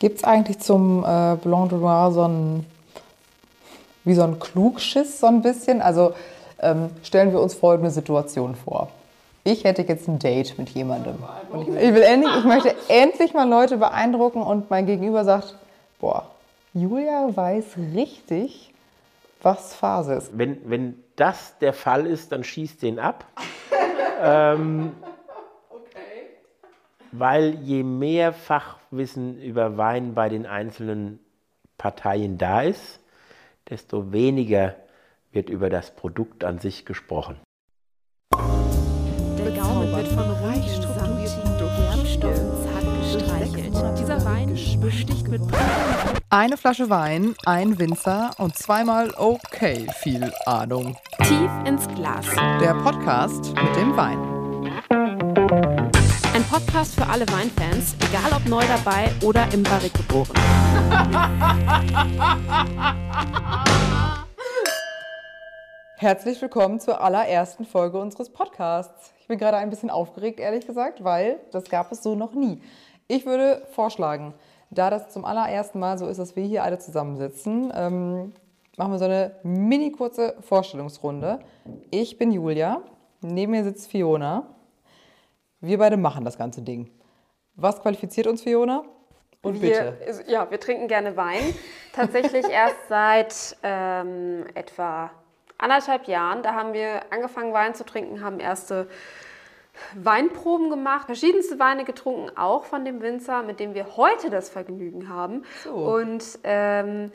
Gibt es eigentlich zum äh, Blanc de Noir so ein, wie so ein Klugschiss so ein bisschen? Also ähm, stellen wir uns folgende Situation vor. Ich hätte jetzt ein Date mit jemandem. Und ich, ich, will endlich, ich möchte endlich mal Leute beeindrucken und mein Gegenüber sagt, boah, Julia weiß richtig, was Phase ist. Wenn, wenn das der Fall ist, dann schießt den ab. ähm, okay. Weil je mehr Fachwissen über Wein bei den einzelnen Parteien da ist, desto weniger wird über das Produkt an sich gesprochen. Der Gaumen wird von reich strukturierten Gerbstoffen zart gestreichelt. Dieser Wein besticht mit Eine Flasche Wein, ein Winzer und zweimal okay viel Ahnung. Tief ins Glas. Der Podcast mit dem Wein. Podcast für alle Weinfans, egal ob neu dabei oder im Barrik geboren. Herzlich willkommen zur allerersten Folge unseres Podcasts. Ich bin gerade ein bisschen aufgeregt, ehrlich gesagt, weil das gab es so noch nie. Ich würde vorschlagen, da das zum allerersten Mal so ist, dass wir hier alle zusammensitzen, ähm, machen wir so eine mini kurze Vorstellungsrunde. Ich bin Julia, neben mir sitzt Fiona. Wir beide machen das ganze Ding. Was qualifiziert uns, Fiona? Und wir, bitte. Ja, wir trinken gerne Wein. Tatsächlich erst seit ähm, etwa anderthalb Jahren. Da haben wir angefangen, Wein zu trinken, haben erste Weinproben gemacht, verschiedenste Weine getrunken, auch von dem Winzer, mit dem wir heute das Vergnügen haben. So. Und ähm,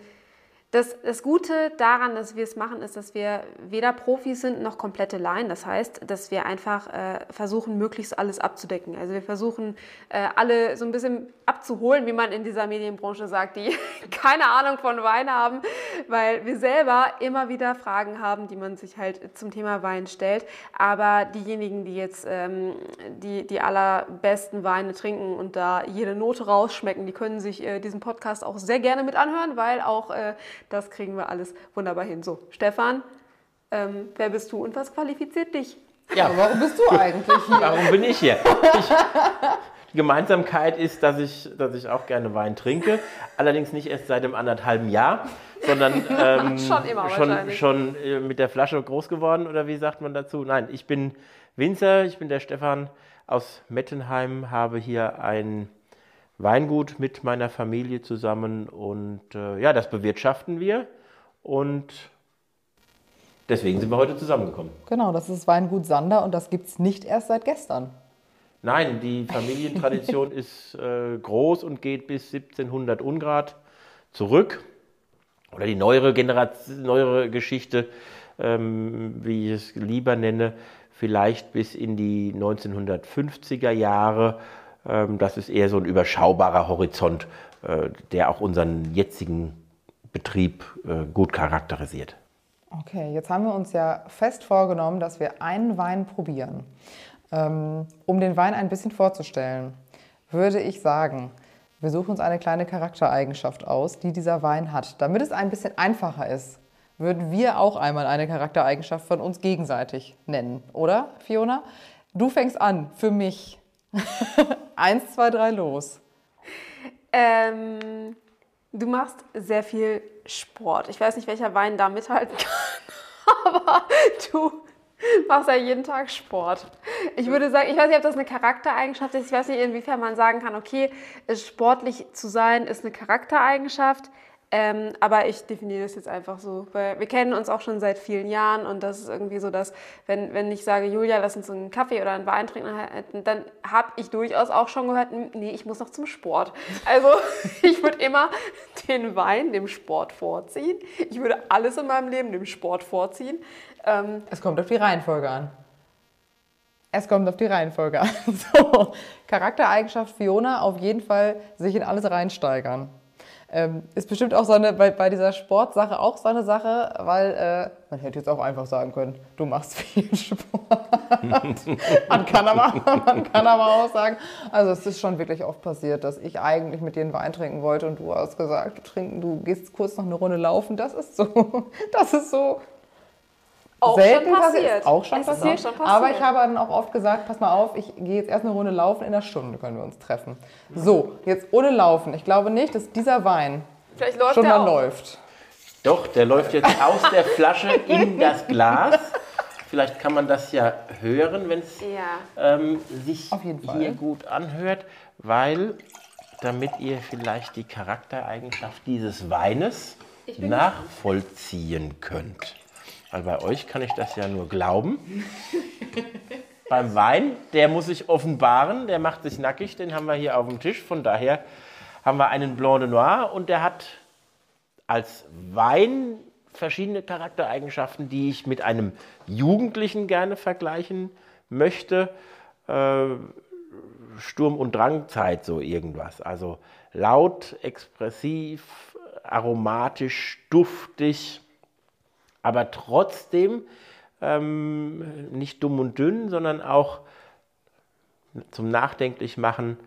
das, das Gute daran, dass wir es machen, ist, dass wir weder Profis sind noch komplette Laien. Das heißt, dass wir einfach äh, versuchen, möglichst alles abzudecken. Also wir versuchen, äh, alle so ein bisschen abzuholen, wie man in dieser Medienbranche sagt, die keine Ahnung von Wein haben, weil wir selber immer wieder Fragen haben, die man sich halt zum Thema Wein stellt. Aber diejenigen, die jetzt ähm, die, die allerbesten Weine trinken und da jede Note rausschmecken, die können sich äh, diesen Podcast auch sehr gerne mit anhören, weil auch äh, das kriegen wir alles wunderbar hin. So, Stefan, ähm, wer bist du und was qualifiziert dich? Ja, warum bist du eigentlich hier? Warum bin ich hier? Ich, die Gemeinsamkeit ist, dass ich, dass ich auch gerne Wein trinke. Allerdings nicht erst seit einem anderthalben Jahr, sondern ähm, schon, immer schon, schon äh, mit der Flasche groß geworden. Oder wie sagt man dazu? Nein, ich bin Winzer, ich bin der Stefan aus Mettenheim, habe hier ein Weingut mit meiner Familie zusammen und äh, ja, das bewirtschaften wir und deswegen sind wir heute zusammengekommen. Genau, das ist Weingut Sander und das gibt es nicht erst seit gestern. Nein, die Familientradition ist äh, groß und geht bis 1700 Ungrad zurück. Oder die neuere Generation, neuere Geschichte, ähm, wie ich es lieber nenne, vielleicht bis in die 1950er Jahre das ist eher so ein überschaubarer Horizont, äh, der auch unseren jetzigen Betrieb äh, gut charakterisiert. Okay, jetzt haben wir uns ja fest vorgenommen, dass wir einen Wein probieren. Ähm, um den Wein ein bisschen vorzustellen, würde ich sagen, wir suchen uns eine kleine Charaktereigenschaft aus, die dieser Wein hat. Damit es ein bisschen einfacher ist, würden wir auch einmal eine Charaktereigenschaft von uns gegenseitig nennen, oder Fiona? Du fängst an, für mich. Eins, zwei, drei, los. Ähm, du machst sehr viel Sport. Ich weiß nicht, welcher Wein da mithalten kann, aber du machst ja jeden Tag Sport. Ich würde sagen, ich weiß nicht, ob das eine Charaktereigenschaft ist. Ich weiß nicht, inwiefern man sagen kann, okay, sportlich zu sein ist eine Charaktereigenschaft. Ähm, aber ich definiere das jetzt einfach so, weil wir kennen uns auch schon seit vielen Jahren und das ist irgendwie so, dass wenn, wenn ich sage, Julia, lass uns einen Kaffee oder einen Wein trinken, dann habe ich durchaus auch schon gehört, nee, ich muss noch zum Sport. Also ich würde immer den Wein dem Sport vorziehen. Ich würde alles in meinem Leben dem Sport vorziehen. Ähm, es kommt auf die Reihenfolge an. Es kommt auf die Reihenfolge an. So, Charaktereigenschaft Fiona, auf jeden Fall sich in alles reinsteigern. Ähm, ist bestimmt auch so eine, bei, bei dieser Sportsache auch so eine Sache, weil äh, man hätte jetzt auch einfach sagen können, du machst viel Sport. man, kann aber, man kann aber auch sagen, also es ist schon wirklich oft passiert, dass ich eigentlich mit dir einen Wein trinken wollte und du hast gesagt, du trinken, du gehst kurz noch eine Runde laufen. Das ist so, das ist so auch selten schon passiert. passiert. Auch schon, passiert. schon passiert. Aber ich habe dann auch oft gesagt, pass mal auf, ich gehe jetzt erst eine Runde laufen, in einer Stunde können wir uns treffen. So, jetzt ohne Laufen. Ich glaube nicht, dass dieser Wein schon mal läuft. Doch, der läuft jetzt aus der Flasche in das Glas. Vielleicht kann man das ja hören, wenn es ja. ähm, sich hier gut anhört, weil damit ihr vielleicht die Charaktereigenschaft dieses Weines nachvollziehen könnt. Weil bei euch kann ich das ja nur glauben. Beim Wein, der muss sich offenbaren, der macht sich nackig, den haben wir hier auf dem Tisch. Von daher haben wir einen Blanc de Noir und der hat als Wein verschiedene Charaktereigenschaften, die ich mit einem Jugendlichen gerne vergleichen möchte. Äh, Sturm- und Drangzeit, so irgendwas. Also laut, expressiv, aromatisch, duftig, aber trotzdem ähm, nicht dumm und dünn, sondern auch zum Nachdenklich machen,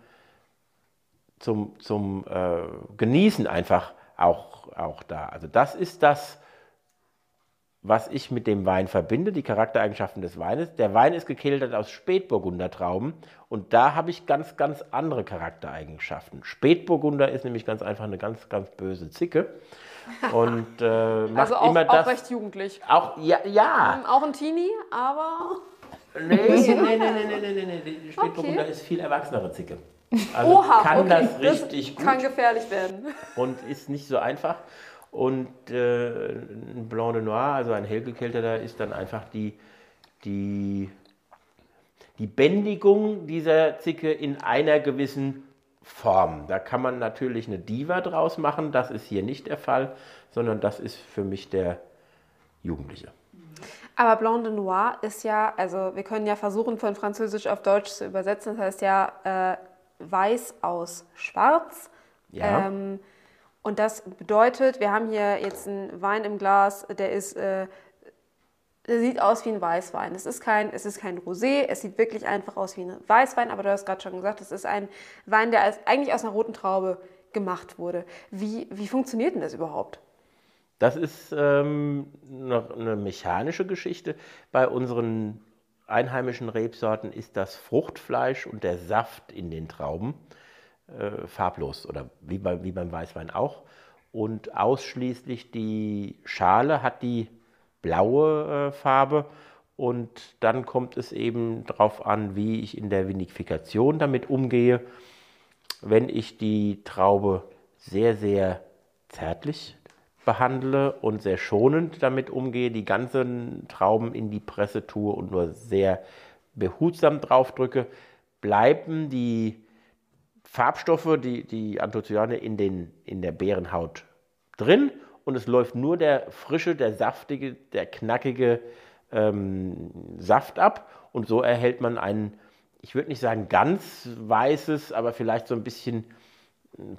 zum, zum äh, Genießen einfach auch, auch da. Also das ist das, was ich mit dem Wein verbinde, die Charaktereigenschaften des Weines. Der Wein ist gekeltert aus Spätburgunder Trauben und da habe ich ganz, ganz andere Charaktereigenschaften. Spätburgunder ist nämlich ganz einfach eine ganz, ganz böse Zicke. Und äh, macht also auch, immer das. Auch recht jugendlich. Auch, ja. ja. Ähm, auch ein Teenie, aber. Nee, nee, nee, nee, nee, nee, nee, nee. Spätburgunder okay. ist viel erwachsenere Zicke. Also Oha, kann okay. das richtig das gut. Kann gefährlich werden. Und ist nicht so einfach. Und äh, ein Blanc de Noir, also ein hellgekelterter, ist dann einfach die, die, die Bändigung dieser Zicke in einer gewissen Form. Da kann man natürlich eine Diva draus machen, das ist hier nicht der Fall, sondern das ist für mich der Jugendliche. Aber Blanc de Noir ist ja, also wir können ja versuchen von Französisch auf Deutsch zu übersetzen, das heißt ja äh, weiß aus schwarz. Ja. Ähm, und das bedeutet, wir haben hier jetzt einen Wein im Glas, der ist, äh, sieht aus wie ein Weißwein. Es ist kein, es ist kein Rosé, es sieht wirklich einfach aus wie ein Weißwein, aber du hast gerade schon gesagt, es ist ein Wein, der als, eigentlich aus einer roten Traube gemacht wurde. Wie, wie funktioniert denn das überhaupt? Das ist ähm, noch eine mechanische Geschichte. Bei unseren einheimischen Rebsorten ist das Fruchtfleisch und der Saft in den Trauben äh, farblos oder wie, bei, wie beim Weißwein auch. Und ausschließlich die Schale hat die blaue äh, Farbe und dann kommt es eben darauf an, wie ich in der Vinifikation damit umgehe. Wenn ich die Traube sehr, sehr zärtlich behandle und sehr schonend damit umgehe, die ganzen Trauben in die Presse tue und nur sehr behutsam draufdrücke, bleiben die Farbstoffe, die, die Anthocyane in, den, in der Beerenhaut drin. Und es läuft nur der frische, der saftige, der knackige ähm, Saft ab. Und so erhält man ein, ich würde nicht sagen ganz weißes, aber vielleicht so ein bisschen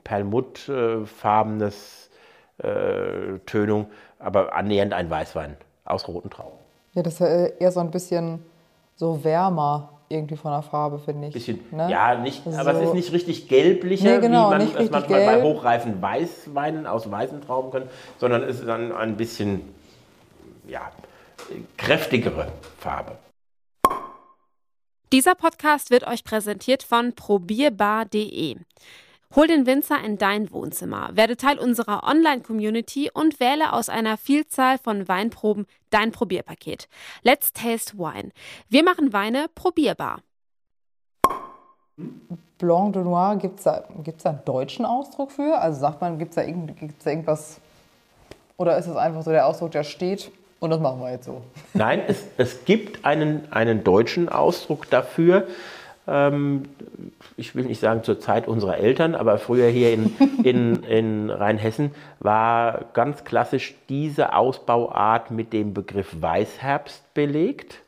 perlmuttfarbenes äh, Tönung, aber annähernd ein Weißwein aus roten Trauben. Ja, das ist eher so ein bisschen so wärmer irgendwie von der Farbe, finde ich. Bisschen, ne? Ja, nicht, so. aber es ist nicht richtig gelblicher, nee, genau, wie man es manchmal gelb. bei hochreifen Weißweinen aus weißen Trauben können, sondern es ist dann ein bisschen ja, kräftigere Farbe. Dieser Podcast wird euch präsentiert von probierbar.de. Hol den Winzer in dein Wohnzimmer, werde Teil unserer Online-Community und wähle aus einer Vielzahl von Weinproben dein Probierpaket. Let's Taste Wine. Wir machen Weine probierbar. Blanc de Noir, gibt es da, gibt's da einen deutschen Ausdruck für? Also sagt man, gibt es da, irgend, da irgendwas, oder ist es einfach so der Ausdruck, der steht und das machen wir jetzt so? Nein, es, es gibt einen, einen deutschen Ausdruck dafür. Ähm, ich will nicht sagen zur Zeit unserer Eltern, aber früher hier in, in, in Rheinhessen war ganz klassisch diese Ausbauart mit dem Begriff Weißherbst belegt,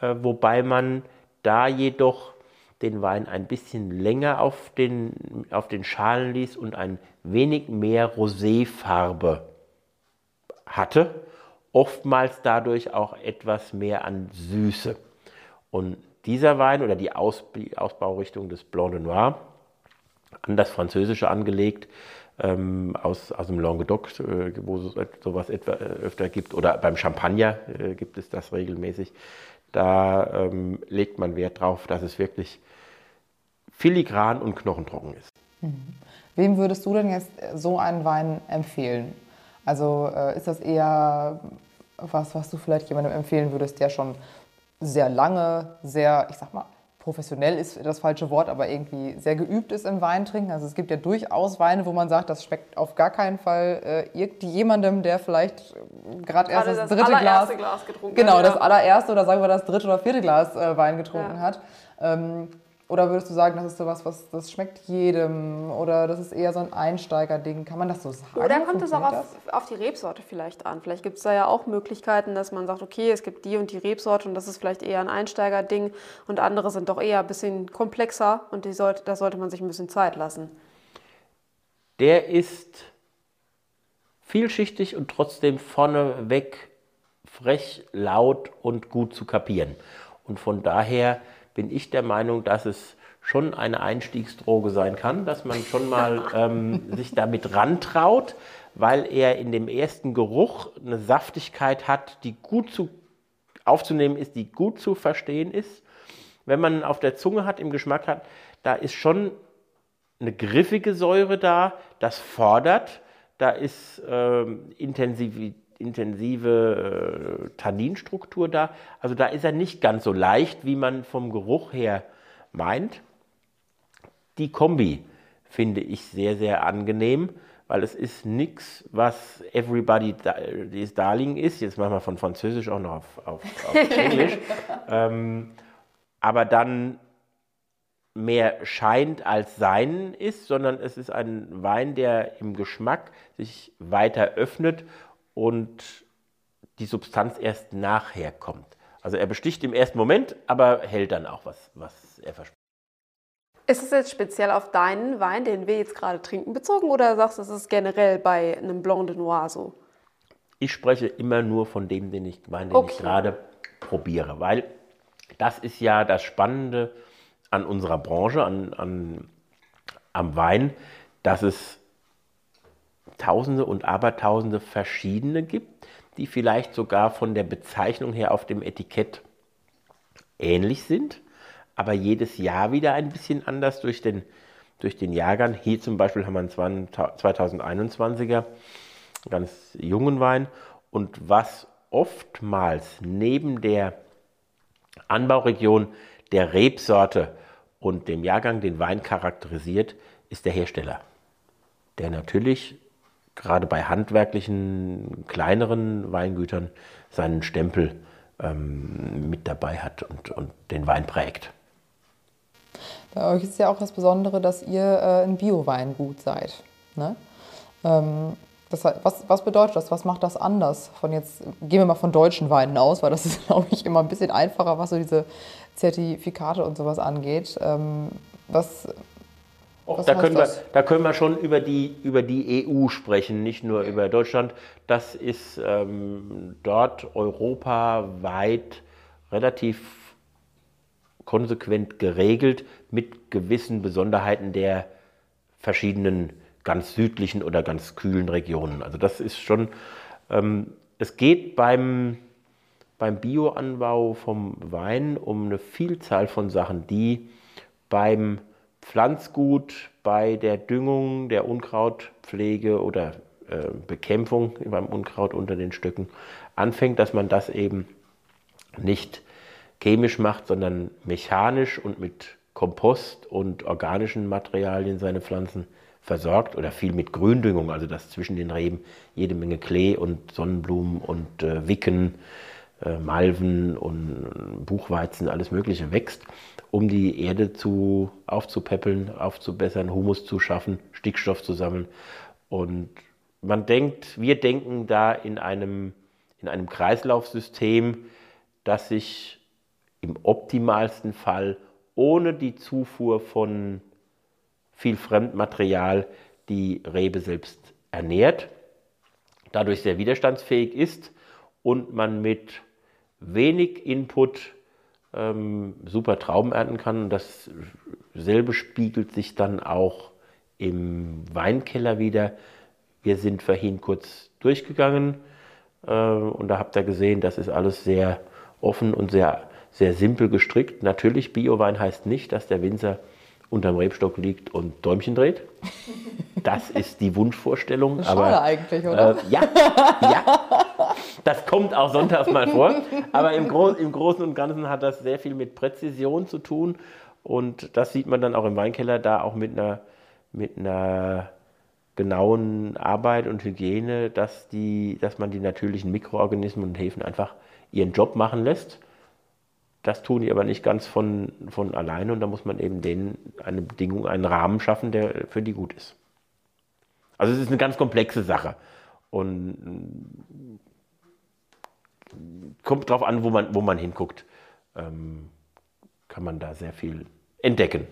äh, wobei man da jedoch den Wein ein bisschen länger auf den, auf den Schalen ließ und ein wenig mehr Roséfarbe hatte, oftmals dadurch auch etwas mehr an Süße. Und dieser Wein oder die, Aus, Ausbaurichtung des Blanc de Noir an das Französische angelegt, ähm, aus, aus dem Languedoc, äh, wo es sowas etwa, äh, öfter gibt, oder beim Champagner äh, gibt es das regelmäßig. Da ähm, legt man Wert drauf, dass es wirklich filigran und knochentrocken ist. Mhm. Wem würdest du denn jetzt so einen Wein empfehlen? Also äh, ist das eher was, was du vielleicht jemandem empfehlen würdest, der schon sehr lange, sehr, ich sag mal, professionell ist das falsche Wort, aber irgendwie sehr geübt ist im Weintrinken. Also es gibt ja durchaus Weine, wo man sagt, das schmeckt auf gar keinen Fall äh, jemandem, der vielleicht gerade erst das, das dritte Glas, Glas getrunken genau, hat. Genau, das allererste oder sagen wir das dritte oder vierte Glas äh, Wein getrunken ja. hat. Ähm, oder würdest du sagen, das ist so was, was das schmeckt jedem? Oder das ist eher so ein Einsteigerding? Kann man das so sagen? Oder kommt es auch auf, auf, die Rebsorte vielleicht an? Vielleicht gibt es da ja auch Möglichkeiten, dass man sagt, okay, es gibt die und die Rebsorte und das ist vielleicht eher ein Einsteigerding und andere sind doch eher ein bisschen komplexer und die sollte, da sollte man sich ein bisschen Zeit lassen. Der ist vielschichtig und trotzdem vorneweg frech, laut und gut zu kapieren. Und von daher bin ich der Meinung, dass es schon eine Einstiegsdroge sein kann, dass man schon mal ähm, sich damit rantraut, weil er in dem ersten Geruch eine Saftigkeit hat, die gut zu, aufzunehmen ist, die gut zu verstehen ist. Wenn man auf der Zunge hat, im Geschmack hat, da ist schon eine griffige Säure da, das fordert, da ist ähm, Intensivität intensive äh, Tanninstruktur da. Also da ist er nicht ganz so leicht, wie man vom Geruch her meint. Die Kombi finde ich sehr, sehr angenehm, weil es ist nichts, was Everybody's Darling ist. Jetzt machen wir von Französisch auch noch auf, auf, auf Englisch. ähm, aber dann mehr scheint als sein ist, sondern es ist ein Wein, der im Geschmack sich weiter öffnet und die Substanz erst nachher kommt. Also er besticht im ersten Moment, aber hält dann auch, was, was er verspricht. Ist es jetzt speziell auf deinen Wein, den wir jetzt gerade trinken, bezogen oder sagst du, es ist generell bei einem Blanc de Noir so? Ich spreche immer nur von dem, den ich, Wein, den okay. ich gerade probiere, weil das ist ja das Spannende an unserer Branche, an, an, am Wein, dass es Tausende und Abertausende verschiedene gibt, die vielleicht sogar von der Bezeichnung her auf dem Etikett ähnlich sind, aber jedes Jahr wieder ein bisschen anders durch den, durch den Jahrgang. Hier zum Beispiel haben wir einen 2021er, ganz jungen Wein. Und was oftmals neben der Anbauregion der Rebsorte und dem Jahrgang den Wein charakterisiert, ist der Hersteller, der natürlich gerade bei handwerklichen, kleineren Weingütern seinen Stempel ähm, mit dabei hat und, und den Wein prägt. Bei euch ist ja auch das Besondere, dass ihr äh, ein Bio-Weingut seid. Ne? Ähm, das, was, was, bedeutet das? Was macht das anders? Von jetzt gehen wir mal von deutschen Weinen aus, weil das ist, glaube ich, immer ein bisschen einfacher, was so diese Zertifikate und sowas angeht. Ähm, was, was da, können wir, da können wir schon über die, über die EU sprechen, nicht nur über Deutschland. Das ist ähm, dort europaweit relativ konsequent geregelt mit gewissen Besonderheiten der verschiedenen ganz südlichen oder ganz kühlen Regionen. Also das ist schon, ähm, es geht beim, beim Bioanbau vom Wein um eine Vielzahl von Sachen, die beim Pflanzgut bei der Düngung, der Unkrautpflege oder äh, Bekämpfung beim Unkraut unter den Stücken anfängt, dass man das eben nicht chemisch macht, sondern mechanisch und mit Kompost und organischen Materialien seine Pflanzen versorgt oder viel mit Gründüngung, also dass zwischen den Reben jede Menge Klee und Sonnenblumen und äh, Wicken, äh, Malven und Buchweizen, alles Mögliche wächst um die Erde zu, aufzupäppeln, aufzubessern, Humus zu schaffen, Stickstoff zu sammeln. Und man denkt, wir denken da in einem, in einem Kreislaufsystem, das sich im optimalsten Fall ohne die Zufuhr von viel Fremdmaterial die Rebe selbst ernährt, dadurch sehr widerstandsfähig ist und man mit wenig Input ähm, super Trauben ernten kann. Und dasselbe spiegelt sich dann auch im Weinkeller wieder. Wir sind vorhin kurz durchgegangen äh, und da habt ihr gesehen, das ist alles sehr offen und sehr, sehr simpel gestrickt. Natürlich, Biowein heißt nicht, dass der Winzer unterm Rebstock liegt und Däumchen dreht. Das ist die Wunschvorstellung. Schade aber, eigentlich, oder? Äh, ja, ja. Das kommt auch sonntags mal vor. Aber im, Gro im Großen und Ganzen hat das sehr viel mit Präzision zu tun. Und das sieht man dann auch im Weinkeller, da auch mit einer, mit einer genauen Arbeit und Hygiene, dass, die, dass man die natürlichen Mikroorganismen und Hefen einfach ihren Job machen lässt. Das tun die aber nicht ganz von, von alleine und da muss man eben denen eine Bedingung, einen Rahmen schaffen, der für die gut ist. Also es ist eine ganz komplexe Sache und kommt darauf an, wo man, wo man hinguckt, ähm, kann man da sehr viel entdecken.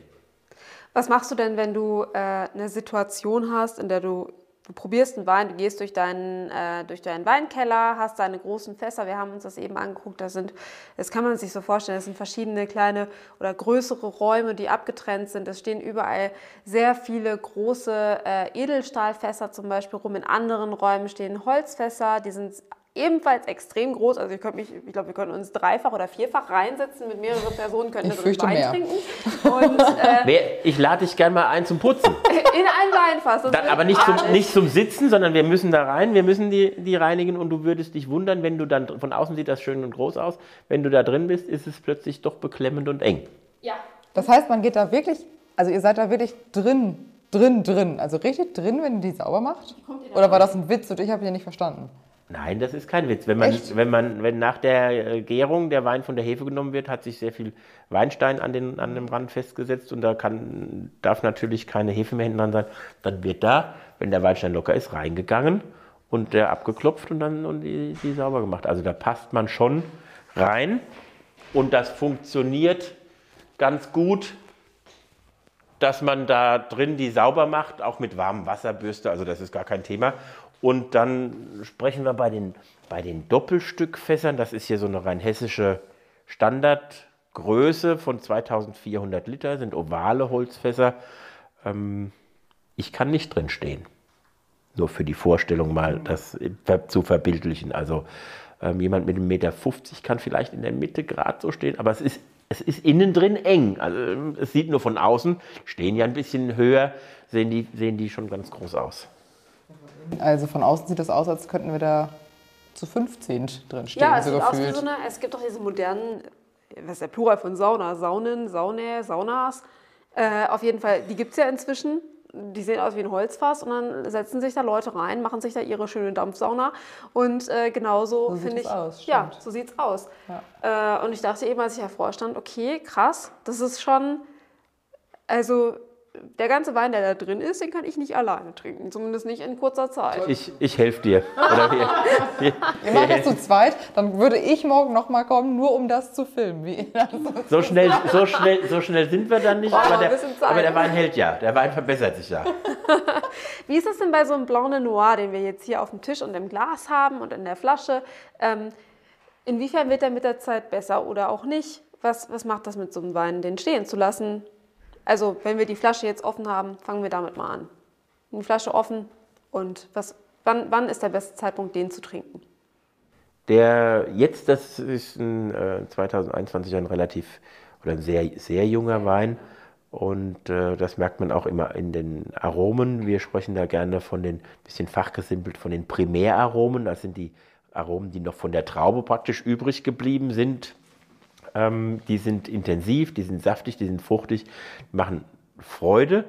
Was machst du denn, wenn du äh, eine Situation hast, in der du, du probierst einen Wein, du gehst durch deinen, äh, durch deinen Weinkeller, hast deine großen Fässer, wir haben uns das eben angeguckt, da sind, das kann man sich so vorstellen, das sind verschiedene kleine oder größere Räume, die abgetrennt sind. Es stehen überall sehr viele große äh, Edelstahlfässer zum Beispiel rum. In anderen Räumen stehen Holzfässer, die sind ebenfalls extrem groß. Also ich, mich, ich glaube, wir können uns dreifach oder vierfach reinsetzen mit mehreren Personen, können ich drin Wein mehr. trinken. Und, äh, ich lade dich gerne mal ein zum Putzen. In ein Weinfass. Dann, aber nicht zum, nicht zum Sitzen, sondern wir müssen da rein, wir müssen die, die reinigen und du würdest dich wundern, wenn du dann, von außen sieht das schön und groß aus, wenn du da drin bist, ist es plötzlich doch beklemmend und eng. Ja. Das heißt, man geht da wirklich, also ihr seid da wirklich drin, drin, drin, also richtig drin, wenn ihr die sauber macht? Oder war das ein Witz und ich habe ihn nicht verstanden? Nein, das ist kein Witz. Wenn, man, wenn, man, wenn nach der äh, Gärung der Wein von der Hefe genommen wird, hat sich sehr viel Weinstein an, den, an dem Rand festgesetzt und da kann, darf natürlich keine Hefe mehr hinten dran sein. Dann wird da, wenn der Weinstein locker ist, reingegangen und der abgeklopft und dann und die, die sauber gemacht. Also da passt man schon rein und das funktioniert ganz gut, dass man da drin die sauber macht, auch mit warmem Wasserbürste, also das ist gar kein Thema. Und dann sprechen wir bei den, bei den Doppelstückfässern. Das ist hier so eine rein hessische Standardgröße von 2400 Liter, sind ovale Holzfässer. Ähm, ich kann nicht drin stehen. Nur für die Vorstellung mal das zu verbildlichen. Also ähm, jemand mit einem Meter 50 kann vielleicht in der Mitte gerade so stehen, aber es ist, es ist innen drin eng. Also es sieht nur von außen, stehen ja ein bisschen höher, sehen die, sehen die schon ganz groß aus. Also von außen sieht das aus, als könnten wir da zu 15 drin stehen. Ja, es, so sieht aus wie so eine, es gibt doch diese modernen, was ist der Plural von Sauna? Saunen, Saune, Saunas. Äh, auf jeden Fall, die gibt es ja inzwischen. Die sehen aus wie ein Holzfass und dann setzen sich da Leute rein, machen sich da ihre schöne Dampfsauna. Und äh, genauso so finde ich. Aus, ja, so sieht es aus. Ja. Äh, und ich dachte eben, als ich hervorstand, okay, krass, das ist schon. Also der ganze Wein, der da drin ist, den kann ich nicht alleine trinken. Zumindest nicht in kurzer Zeit. Ich, ich helfe dir. Oder wir, wir, wir machen das zu zweit, dann würde ich morgen nochmal kommen, nur um das zu filmen. Wie so, schnell, so, schnell, so schnell sind wir dann nicht, aber der, aber der, Wein hält ja. Der Wein verbessert sich ja. Wie ist es denn bei so einem Blanc de Noir, den wir jetzt hier auf dem Tisch und im Glas haben und in der Flasche? Ähm, inwiefern wird der mit der Zeit besser oder auch nicht? Was, was macht das mit so einem Wein, den stehen zu lassen? Also wenn wir die Flasche jetzt offen haben, fangen wir damit mal an. Die Flasche offen und was, wann, wann ist der beste Zeitpunkt, den zu trinken? Der jetzt, das ist ein, äh, 2021 ein relativ oder ein sehr, sehr junger Wein. Und äh, das merkt man auch immer in den Aromen. Wir sprechen da gerne von den, bisschen fachgesimpelt, von den Primäraromen. Das sind die Aromen, die noch von der Traube praktisch übrig geblieben sind. Ähm, die sind intensiv, die sind saftig, die sind fruchtig, machen Freude.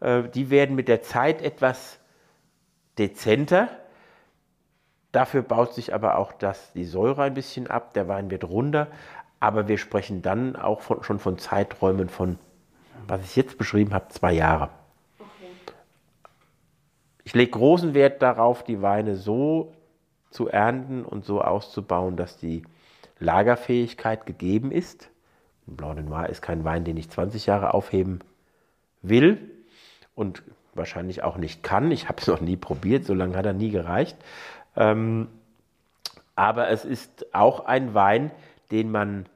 Äh, die werden mit der Zeit etwas dezenter. Dafür baut sich aber auch das, die Säure ein bisschen ab, der Wein wird runder. Aber wir sprechen dann auch von, schon von Zeiträumen von, was ich jetzt beschrieben habe, zwei Jahre. Okay. Ich lege großen Wert darauf, die Weine so zu ernten und so auszubauen, dass die Lagerfähigkeit gegeben ist. Ein Blanc de Noir ist kein Wein, den ich 20 Jahre aufheben will und wahrscheinlich auch nicht kann. Ich habe es noch nie probiert, so lange hat er nie gereicht. Ähm, aber es ist auch ein Wein, den man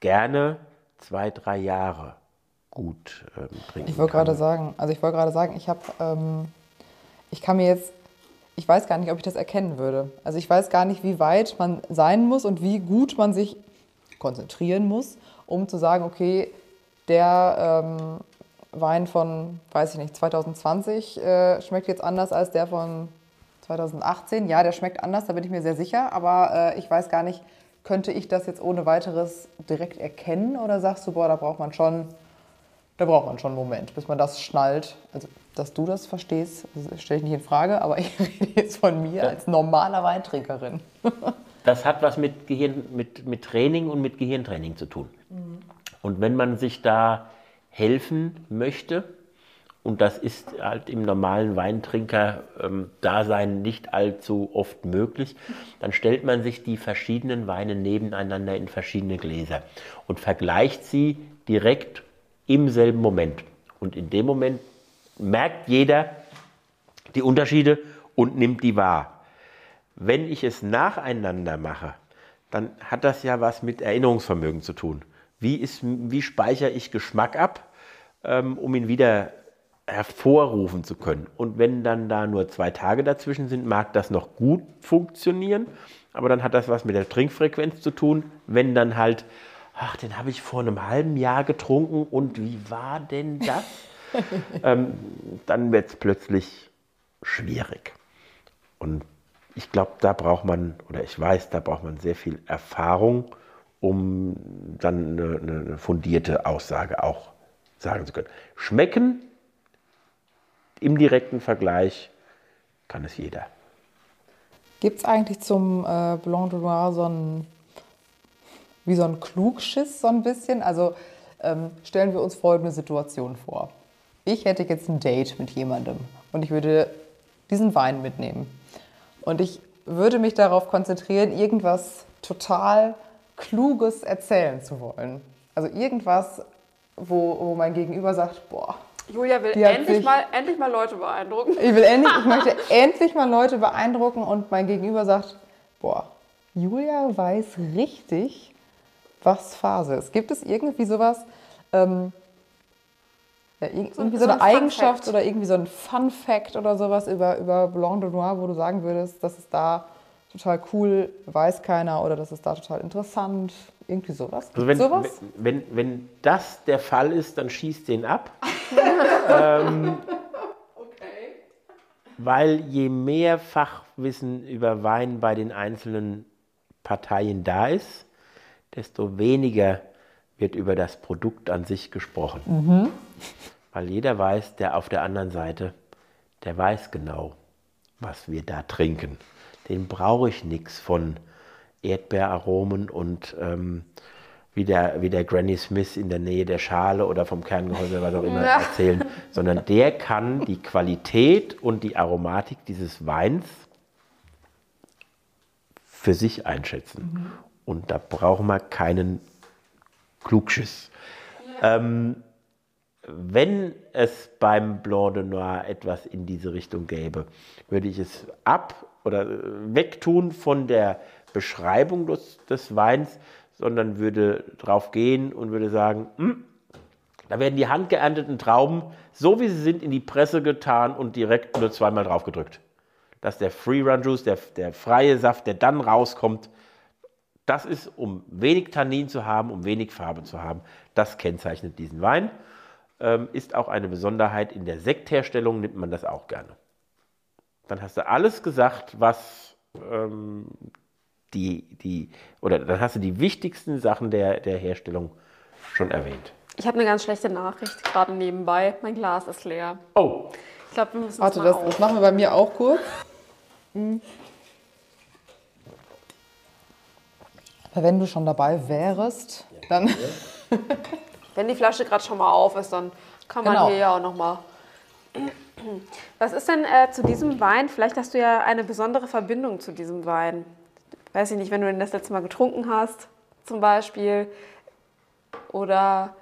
gerne zwei, drei Jahre gut ähm, trinken Ich wollte gerade sagen, also ich wollte gerade sagen, ich habe, ähm, ich kann mir jetzt, ich weiß gar nicht, ob ich das erkennen würde. Also ich weiß gar nicht, wie weit man sein muss und wie gut man sich konzentrieren muss, um zu sagen, okay, der ähm, Wein von, weiß ich nicht, 2020 äh, schmeckt jetzt anders als der von 2018. Ja, der schmeckt anders, da bin ich mir sehr sicher, aber äh, ich weiß gar nicht, könnte ich das jetzt ohne weiteres direkt erkennen oder sagst du, boah, da braucht man schon, da braucht man schon einen Moment, bis man das schnallt. Also, dass du das verstehst, stelle ich nicht in Frage, aber ich rede jetzt von mir ja. als normaler Weintrinkerin. das hat was mit, Gehirn, mit, mit Training und mit Gehirntraining zu tun. Mhm. Und wenn man sich da helfen möchte, und das ist halt im normalen Weintrinker-Dasein nicht allzu oft möglich. Dann stellt man sich die verschiedenen Weine nebeneinander in verschiedene Gläser und vergleicht sie direkt im selben Moment. Und in dem Moment merkt jeder die Unterschiede und nimmt die wahr. Wenn ich es nacheinander mache, dann hat das ja was mit Erinnerungsvermögen zu tun. Wie, ist, wie speichere ich Geschmack ab, ähm, um ihn wieder hervorrufen zu können. Und wenn dann da nur zwei Tage dazwischen sind, mag das noch gut funktionieren, aber dann hat das was mit der Trinkfrequenz zu tun, wenn dann halt, ach, den habe ich vor einem halben Jahr getrunken und wie war denn das? ähm, dann wird es plötzlich schwierig. Und ich glaube, da braucht man, oder ich weiß, da braucht man sehr viel Erfahrung, um dann eine, eine fundierte Aussage auch sagen zu können. Schmecken im direkten Vergleich kann es jeder. Gibt es eigentlich zum äh, Blanc de Noir so ein, wie so ein Klugschiss so ein bisschen? Also ähm, stellen wir uns folgende Situation vor. Ich hätte jetzt ein Date mit jemandem und ich würde diesen Wein mitnehmen. Und ich würde mich darauf konzentrieren, irgendwas total Kluges erzählen zu wollen. Also irgendwas, wo, wo mein Gegenüber sagt, boah, Julia will endlich, sich, mal, endlich mal Leute beeindrucken. Ich will endlich, ich möchte endlich mal Leute beeindrucken und mein Gegenüber sagt, boah, Julia weiß richtig, was Phase ist. Gibt es irgendwie sowas, ähm, ja, irgendwie so, so, so eine Eigenschaft oder irgendwie so ein Fun Fact oder sowas über, über Blanc de Noir, wo du sagen würdest, das ist da total cool, weiß keiner oder das ist da total interessant? Irgendwie sowas. Also wenn, sowas? Wenn, wenn, wenn das der Fall ist, dann schießt den ab. ähm, okay. Weil je mehr Fachwissen über Wein bei den einzelnen Parteien da ist, desto weniger wird über das Produkt an sich gesprochen. Mhm. Weil jeder weiß, der auf der anderen Seite, der weiß genau, was wir da trinken. Den brauche ich nichts von Erdbeeraromen und ähm, wie, der, wie der Granny Smith in der Nähe der Schale oder vom Kerngehäuse, was auch immer, ja. erzählen, sondern der kann die Qualität und die Aromatik dieses Weins für sich einschätzen. Mhm. Und da brauchen wir keinen Klugschiss. Ähm, wenn es beim Blanc de Noir etwas in diese Richtung gäbe, würde ich es ab oder äh, wegtun von der Beschreibung des, des Weins, sondern würde drauf gehen und würde sagen, hm, da werden die handgeernteten Trauben, so wie sie sind, in die Presse getan und direkt nur zweimal drauf gedrückt. Dass der Free Run Juice, der, der freie Saft, der dann rauskommt, das ist, um wenig Tannin zu haben, um wenig Farbe zu haben. Das kennzeichnet diesen Wein. Ähm, ist auch eine Besonderheit in der Sektherstellung, nimmt man das auch gerne. Dann hast du alles gesagt, was ähm, die, die, oder dann hast du die wichtigsten Sachen der, der Herstellung schon erwähnt. Ich habe eine ganz schlechte Nachricht gerade nebenbei. Mein Glas ist leer. Oh. Ich glaube, wir müssen Warte, das, das, machen wir bei mir auch kurz. Mhm. Wenn du schon dabei wärst, dann. wenn die Flasche gerade schon mal auf ist, dann kann man genau. hier ja auch noch mal. Was ist denn äh, zu diesem Wein? Vielleicht hast du ja eine besondere Verbindung zu diesem Wein weiß ich nicht, wenn du den das letzte Mal getrunken hast, zum Beispiel, oder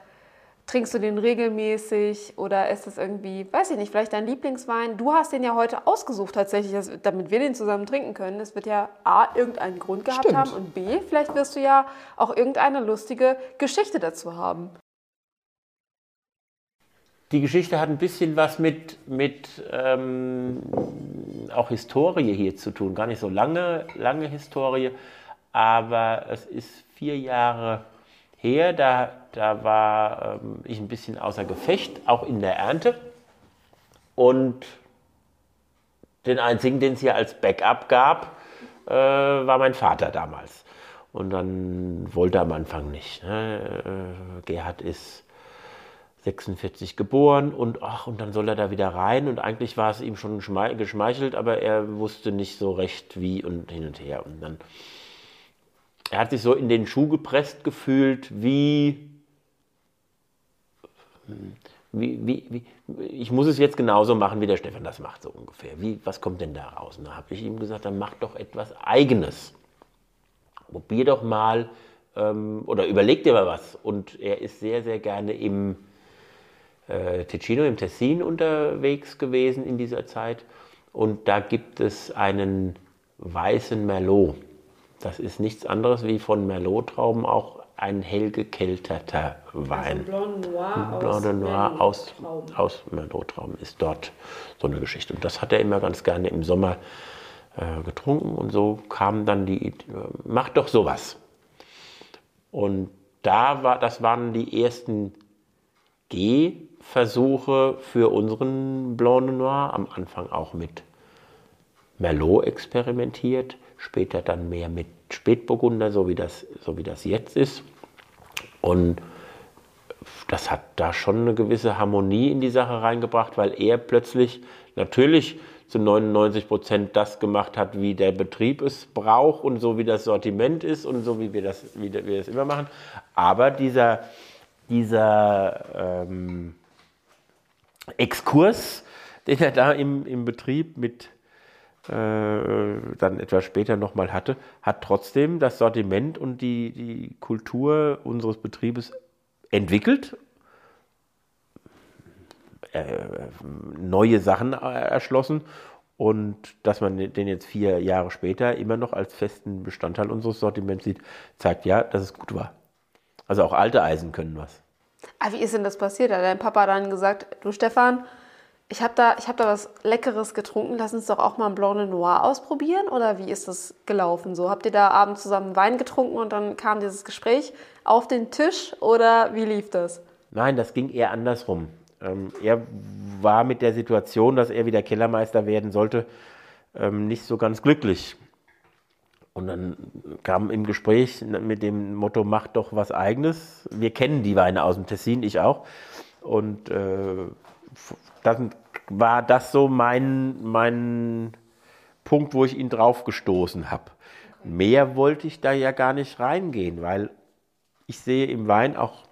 trinkst du den regelmäßig oder ist das irgendwie, weiß ich nicht, vielleicht dein Lieblingswein? Du hast den ja heute ausgesucht tatsächlich, damit wir den zusammen trinken können. Es wird ja A, irgendeinen Grund gehabt Stimmt. haben und B, vielleicht wirst du ja auch irgendeine lustige Geschichte dazu haben. die Geschichte hat ein bisschen was mit, mit ähm, auch Historie hier zu tun. Gar nicht so lange, lange Historie, aber es ist vier Jahre her. Da, da war ähm, ich ein bisschen außer Gefecht, auch in der Ernte. Und den einzigen, den es hier als Backup gab, äh, war mein Vater damals. Und dann wollte er am Anfang nicht. Ne? Äh, Gerhard ist 46 geboren und ach, und dann soll er da wieder rein. Und eigentlich war es ihm schon geschmeichelt, aber er wusste nicht so recht wie und hin und her. Und dann, er hat sich so in den Schuh gepresst gefühlt, wie, wie, wie, wie, ich muss es jetzt genauso machen, wie der Stefan das macht, so ungefähr. Wie, was kommt denn da raus? Und da habe ich ihm gesagt, dann mach doch etwas Eigenes. Probier doch mal ähm, oder überleg dir mal was. Und er ist sehr, sehr gerne im äh, Ticino, im Tessin unterwegs gewesen in dieser Zeit. Und da gibt es einen weißen Merlot. Das ist nichts anderes wie von Merlot-Trauben auch ein hell gekelterter Wein. Also Blanc Noir, Blanc aus, Noir aus, aus Merlot-Trauben ist dort so eine Geschichte. Und das hat er immer ganz gerne im Sommer äh, getrunken. Und so kam dann die Idee, mach doch sowas. Und da war, das waren die ersten Gehversuche für unseren Blanc Noir. Am Anfang auch mit Merlot experimentiert, später dann mehr mit Spätburgunder, so wie das, so wie das jetzt ist. Und das hat da schon eine gewisse Harmonie in die Sache reingebracht, weil er plötzlich natürlich zu 99 Prozent das gemacht hat, wie der Betrieb es braucht und so wie das Sortiment ist und so wie wir das, wie wir das immer machen. Aber dieser, dieser ähm, Exkurs, den er da im, im Betrieb mit dann etwas später nochmal hatte, hat trotzdem das Sortiment und die, die Kultur unseres Betriebes entwickelt, äh, neue Sachen erschlossen und dass man den jetzt vier Jahre später immer noch als festen Bestandteil unseres Sortiments sieht, zeigt ja, dass es gut war. Also auch alte Eisen können was. Aber ah, wie ist denn das passiert? Hat dein Papa dann gesagt, du Stefan, ich habe da, hab da was Leckeres getrunken, lass uns doch auch mal ein Blanc Noir ausprobieren? Oder wie ist das gelaufen? So, habt ihr da abends zusammen Wein getrunken und dann kam dieses Gespräch auf den Tisch oder wie lief das? Nein, das ging eher andersrum. Ähm, er war mit der Situation, dass er wieder Kellermeister werden sollte, ähm, nicht so ganz glücklich. Und dann kam im Gespräch mit dem Motto, mach doch was eigenes. Wir kennen die Weine aus dem Tessin, ich auch. Und äh, dann war das so mein, mein Punkt, wo ich ihn drauf gestoßen habe. Mehr wollte ich da ja gar nicht reingehen, weil ich sehe im Wein auch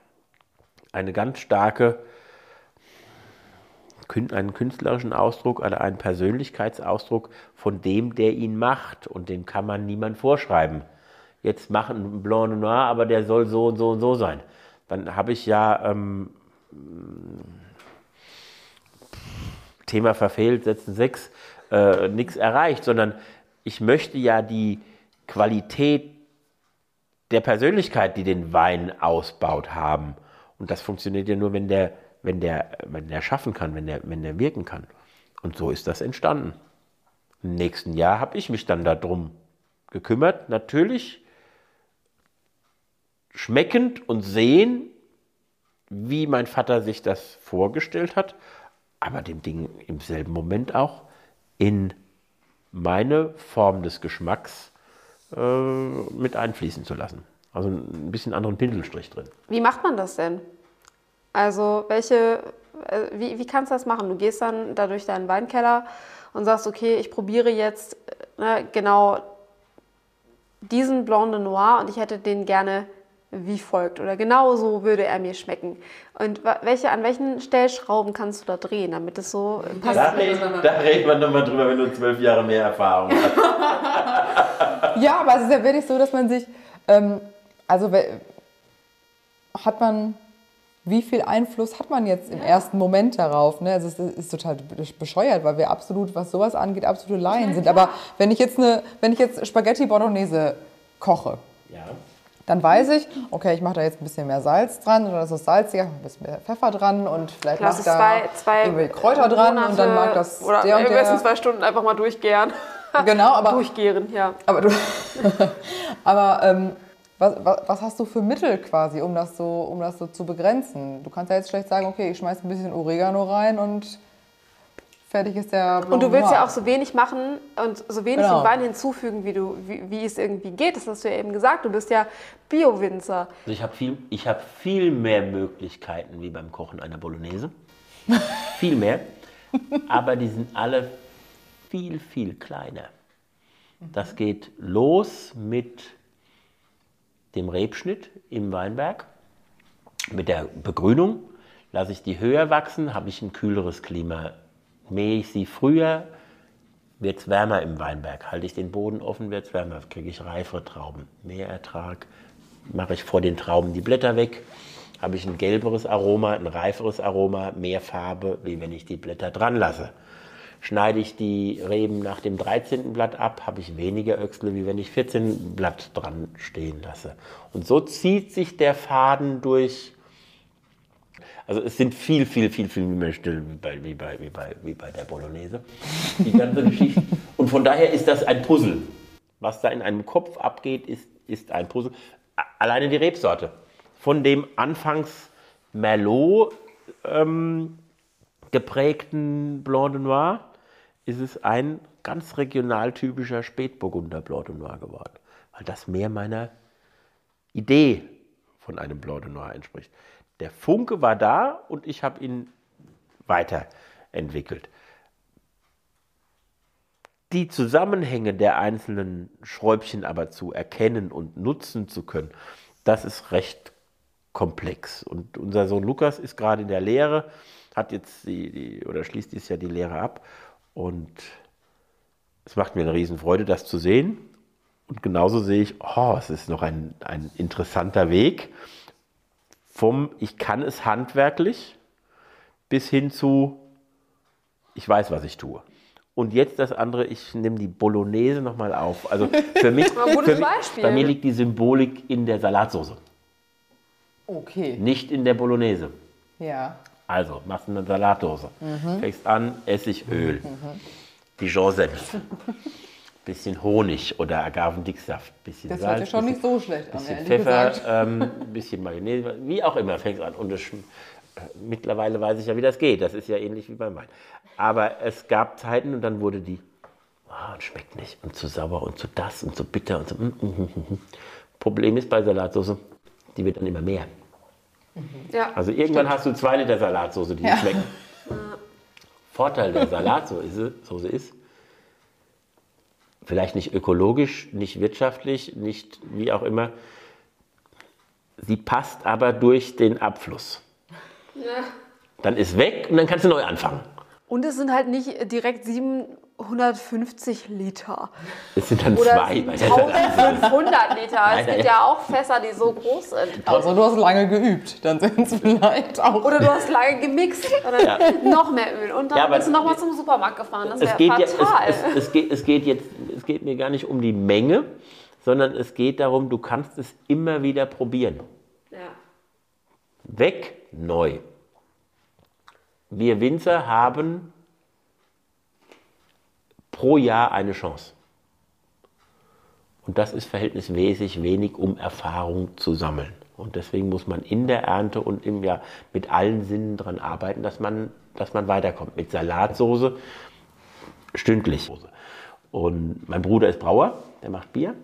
eine ganz starke einen künstlerischen Ausdruck oder einen Persönlichkeitsausdruck von dem, der ihn macht. Und den kann man niemand vorschreiben. Jetzt machen einen Blanc Noir, aber der soll so und so und so sein. Dann habe ich ja ähm, Thema verfehlt, Sätzen 6, äh, nichts erreicht, sondern ich möchte ja die Qualität der Persönlichkeit, die den Wein ausbaut, haben. Und das funktioniert ja nur, wenn der wenn der, wenn der schaffen kann, wenn der, wenn der wirken kann. Und so ist das entstanden. Im nächsten Jahr habe ich mich dann darum gekümmert, natürlich schmeckend und sehen, wie mein Vater sich das vorgestellt hat, aber dem Ding im selben Moment auch in meine Form des Geschmacks äh, mit einfließen zu lassen. Also ein bisschen anderen Pinselstrich drin. Wie macht man das denn? Also welche, äh, wie, wie kannst du das machen? Du gehst dann da durch deinen Weinkeller und sagst, okay, ich probiere jetzt ne, genau diesen Blanc de Noir und ich hätte den gerne wie folgt oder genau so würde er mir schmecken. Und welche, an welchen Stellschrauben kannst du da drehen, damit es so passt? Da, da redet man nochmal drüber, wenn du zwölf Jahre mehr Erfahrung hast. ja, aber es ist ja wirklich so, dass man sich, ähm, also hat man wie viel Einfluss hat man jetzt im ja. ersten Moment darauf? Ne? Also es ist total bescheuert, weil wir absolut, was sowas angeht, absolute Laien sind. Aber wenn ich jetzt eine, wenn ich jetzt Spaghetti Bolognese koche, ja. Dann weiß ich, okay, ich mache da jetzt ein bisschen mehr Salz dran oder das ist salziger, ein bisschen mehr Pfeffer dran und vielleicht mache ich da zwei, zwei irgendwelche Kräuter dran und dann mag das oder der und der. besten zwei Stunden einfach mal durchgären. Genau, aber durchgären, ja. Aber du, aber ähm, was, was, was, hast du für Mittel quasi, um das so, um das so zu begrenzen? Du kannst ja jetzt schlecht sagen, okay, ich schmeiße ein bisschen Oregano rein und fertig ist der Blanc Und du willst ja auch so wenig machen und so wenig genau. im Wein hinzufügen, wie, du, wie, wie, es irgendwie geht. Das hast du ja eben gesagt. Du bist ja Bio-Winzer. Also ich habe viel, hab viel mehr Möglichkeiten wie beim Kochen einer Bolognese. viel mehr. Aber die sind alle viel, viel kleiner. Das geht los mit dem Rebschnitt im Weinberg, mit der Begrünung. Lasse ich die höher wachsen, habe ich ein kühleres Klima Mähe ich sie früher, wird es wärmer im Weinberg. Halte ich den Boden offen, wird es wärmer, kriege ich reifere Trauben. Mehr Ertrag, mache ich vor den Trauben die Blätter weg, habe ich ein gelberes Aroma, ein reiferes Aroma, mehr Farbe, wie wenn ich die Blätter dran lasse. Schneide ich die Reben nach dem 13. Blatt ab, habe ich weniger Öchsle, wie wenn ich 14 Blatt dran stehen lasse. Und so zieht sich der Faden durch also es sind viel, viel, viel, viel mehr still wie bei, wie bei, wie bei, wie bei der Bolognese. Die ganze Geschichte. Und von daher ist das ein Puzzle. Was da in einem Kopf abgeht, ist, ist ein Puzzle. Alleine die Rebsorte. Von dem anfangs Merlot ähm, geprägten Blanc de Noir ist es ein ganz regionaltypischer Spätburgunder Blanc de Noir geworden. Weil das mehr meiner Idee von einem Blanc de Noir entspricht. Der Funke war da und ich habe ihn weiterentwickelt. Die Zusammenhänge der einzelnen Schräubchen aber zu erkennen und nutzen zu können, das ist recht komplex. Und unser Sohn Lukas ist gerade in der Lehre, hat jetzt die, die, oder schließt dieses Jahr die Lehre ab und es macht mir eine Riesenfreude, das zu sehen. Und genauso sehe ich, oh, es ist noch ein, ein interessanter Weg vom ich kann es handwerklich bis hin zu ich weiß, was ich tue. Und jetzt das andere, ich nehme die Bolognese nochmal auf. Also für mich, für mich bei mir liegt die Symbolik in der Salatsauce. Okay. Nicht in der Bolognese. Ja. Also, machst eine Salatdose. Mhm. Fängst an, Essigöl, mhm. Dijon-Senf, bisschen Honig oder Agavendicksaft, bisschen das Salz. Das schon nicht so schlecht an, bisschen Pfeffer, ähm, bisschen Mayonnaise, wie auch immer, fängt an. Und das, äh, mittlerweile weiß ich ja, wie das geht. Das ist ja ähnlich wie beim Wein. Aber es gab Zeiten und dann wurde die, oh, schmeckt nicht und zu sauer und zu das und zu bitter und so. Mm, mm, mm, mm. Problem ist bei Salatsauce, die wird dann immer mehr. Mhm. Ja, also irgendwann stimmt. hast du zwei Liter Salatsauce, die ja. schmecken. Vorteil der Salatsauce ist, vielleicht nicht ökologisch, nicht wirtschaftlich, nicht wie auch immer. Sie passt aber durch den Abfluss. Ja. Dann ist weg und dann kannst du neu anfangen. Und es sind halt nicht direkt 750 Liter. Es sind dann Oder zwei. 1500 Liter. Es gibt ja auch Fässer, die so groß sind. Also du hast lange geübt, dann sind es vielleicht auch. Oder du hast lange gemixt und dann ja. noch mehr Öl. Und dann ja, bist du nochmal zum Supermarkt gefahren. Das wäre fatal. Ja, es, es, es, geht, es, geht jetzt, es geht mir gar nicht um die Menge, sondern es geht darum, du kannst es immer wieder probieren. Ja. Weg, neu. Wir Winzer haben pro Jahr eine Chance. Und das ist verhältnismäßig wenig, um Erfahrung zu sammeln. Und deswegen muss man in der Ernte und im Jahr mit allen Sinnen daran arbeiten, dass man, dass man weiterkommt. Mit Salatsoße stündlich. Und mein Bruder ist Brauer, der macht Bier.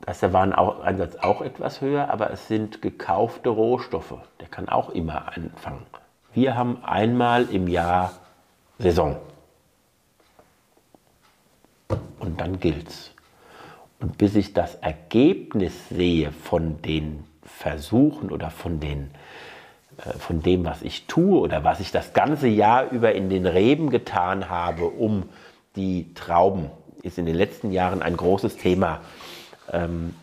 Da ist der Wareneinsatz auch etwas höher, aber es sind gekaufte Rohstoffe. Der kann auch immer anfangen. Wir haben einmal im Jahr Saison. Und dann gilt's. Und bis ich das Ergebnis sehe von den Versuchen oder von, den, äh, von dem, was ich tue oder was ich das ganze Jahr über in den Reben getan habe, um die Trauben, ist in den letzten Jahren ein großes Thema ähm,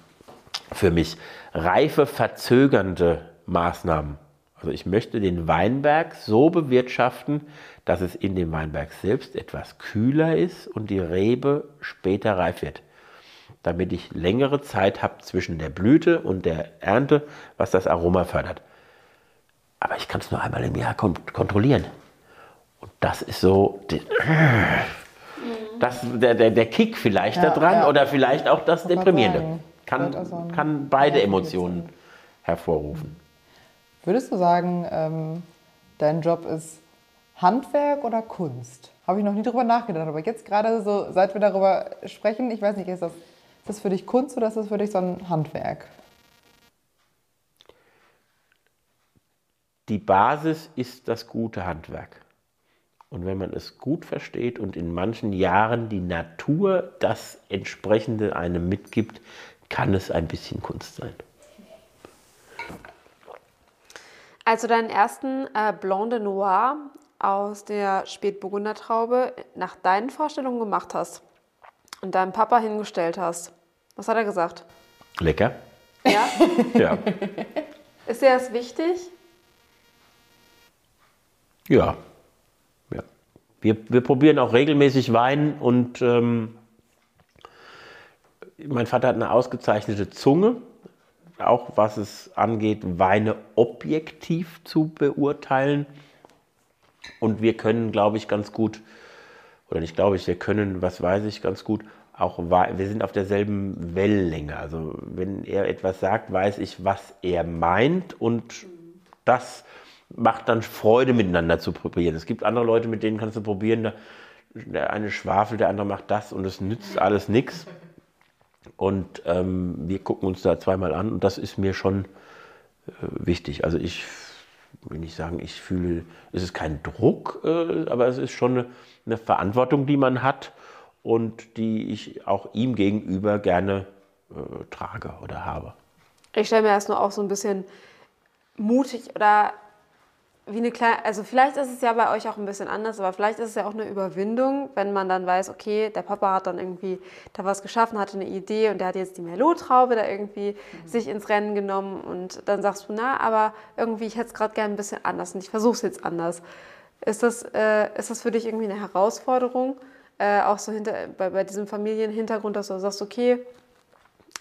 für mich. Reife verzögernde Maßnahmen also ich möchte den Weinberg so bewirtschaften, dass es in dem Weinberg selbst etwas kühler ist und die Rebe später reif wird. damit ich längere Zeit habe zwischen der Blüte und der Ernte, was das Aroma fördert. Aber ich kann es nur einmal im Jahr kontrollieren. Und das ist so das, der, der, der Kick vielleicht ja, da dran ja. oder vielleicht auch das Deprimierende. Kann, kann beide Emotionen hervorrufen. Würdest du sagen, ähm, dein Job ist Handwerk oder Kunst? Habe ich noch nie drüber nachgedacht, aber jetzt gerade so, seit wir darüber sprechen, ich weiß nicht, ist das, ist das für dich Kunst oder ist das für dich so ein Handwerk? Die Basis ist das gute Handwerk. Und wenn man es gut versteht und in manchen Jahren die Natur das entsprechende einem mitgibt, kann es ein bisschen Kunst sein. Als du deinen ersten äh, Blanc de Noir aus der Spätburgundertraube nach deinen Vorstellungen gemacht hast und deinem Papa hingestellt hast, was hat er gesagt? Lecker. Ja? ja. Ist dir das wichtig? Ja, wir, wir probieren auch regelmäßig Wein und ähm, mein Vater hat eine ausgezeichnete Zunge, auch was es angeht, Weine objektiv zu beurteilen. Und wir können, glaube ich, ganz gut, oder nicht glaube ich, wir können, was weiß ich, ganz gut, auch, wir sind auf derselben Wellenlänge. Also wenn er etwas sagt, weiß ich, was er meint und das macht dann Freude miteinander zu probieren. Es gibt andere Leute, mit denen kannst du probieren, der eine schwafelt, der andere macht das und es nützt alles nichts. Und ähm, wir gucken uns da zweimal an und das ist mir schon äh, wichtig. Also ich will nicht sagen, ich fühle, es ist kein Druck, äh, aber es ist schon eine, eine, Verantwortung, die man hat und die ich auch ihm gegenüber gerne äh, trage oder habe. Ich stelle mir das nur auch so ein bisschen mutig oder wie eine kleine, also vielleicht ist es ja bei euch auch ein bisschen anders, aber vielleicht ist es ja auch eine Überwindung, wenn man dann weiß, okay, der Papa hat dann irgendwie da was geschaffen, hatte eine Idee und der hat jetzt die Merlot-Traube da irgendwie mhm. sich ins Rennen genommen und dann sagst du, na, aber irgendwie, ich hätte es gerade gerne ein bisschen anders und ich versuche es jetzt anders. Ist das, äh, ist das für dich irgendwie eine Herausforderung, äh, auch so hinter, bei, bei diesem Familienhintergrund, dass du sagst, okay,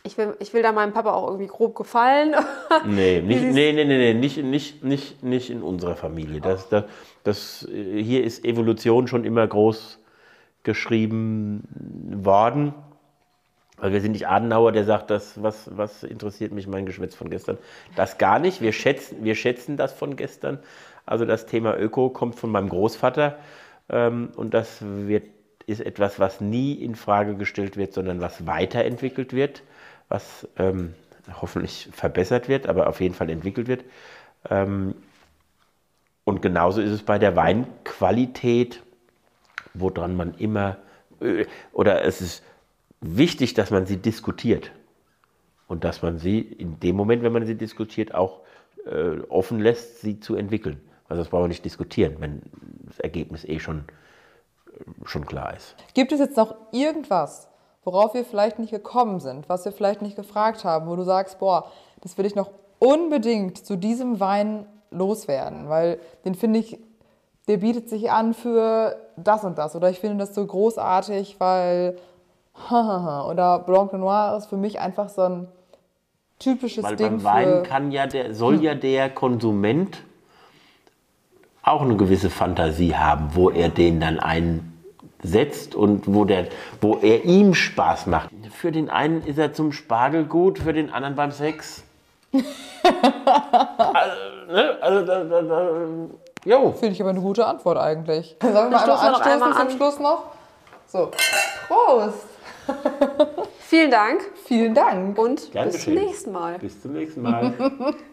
ich will, ich will da meinem Papa auch irgendwie grob gefallen. nee, nicht, nee, nee, nee, nicht, nicht, nicht, nicht in unserer Familie. Das, das, das, hier ist Evolution schon immer groß geschrieben worden. Weil wir sind nicht Adenauer, der sagt, das, was, was interessiert mich mein Geschwätz von gestern. Das gar nicht. Wir schätzen, wir schätzen das von gestern. Also das Thema Öko kommt von meinem Großvater. Ähm, und das wird, ist etwas, was nie in Frage gestellt wird, sondern was weiterentwickelt wird was ähm, hoffentlich verbessert wird, aber auf jeden Fall entwickelt wird. Ähm, und genauso ist es bei der Weinqualität, woran man immer, äh, oder es ist wichtig, dass man sie diskutiert. Und dass man sie in dem Moment, wenn man sie diskutiert, auch äh, offen lässt, sie zu entwickeln. Also das brauchen wir nicht diskutieren, wenn das Ergebnis eh schon, äh, schon klar ist. Gibt es jetzt noch irgendwas, worauf wir vielleicht nicht gekommen sind, was wir vielleicht nicht gefragt haben, wo du sagst, boah, das will ich noch unbedingt zu diesem Wein loswerden, weil den finde ich, der bietet sich an für das und das oder ich finde das so großartig, weil oder Blanc de Noir ist für mich einfach so ein typisches weil Ding. Beim Wein kann ja der, soll ja der Konsument auch eine gewisse Fantasie haben, wo er den dann ein setzt und wo, der, wo er ihm Spaß macht. Für den einen ist er zum Spargel gut, für den anderen beim Sex. also, ne? also da, da, da, jo. Finde ich aber eine gute Antwort eigentlich. Sollen wir mal einmal anstoßen zum Schluss noch? So, Prost! Vielen Dank. Vielen Dank. Und Gern bis zum nächsten Mal. Bis zum nächsten Mal.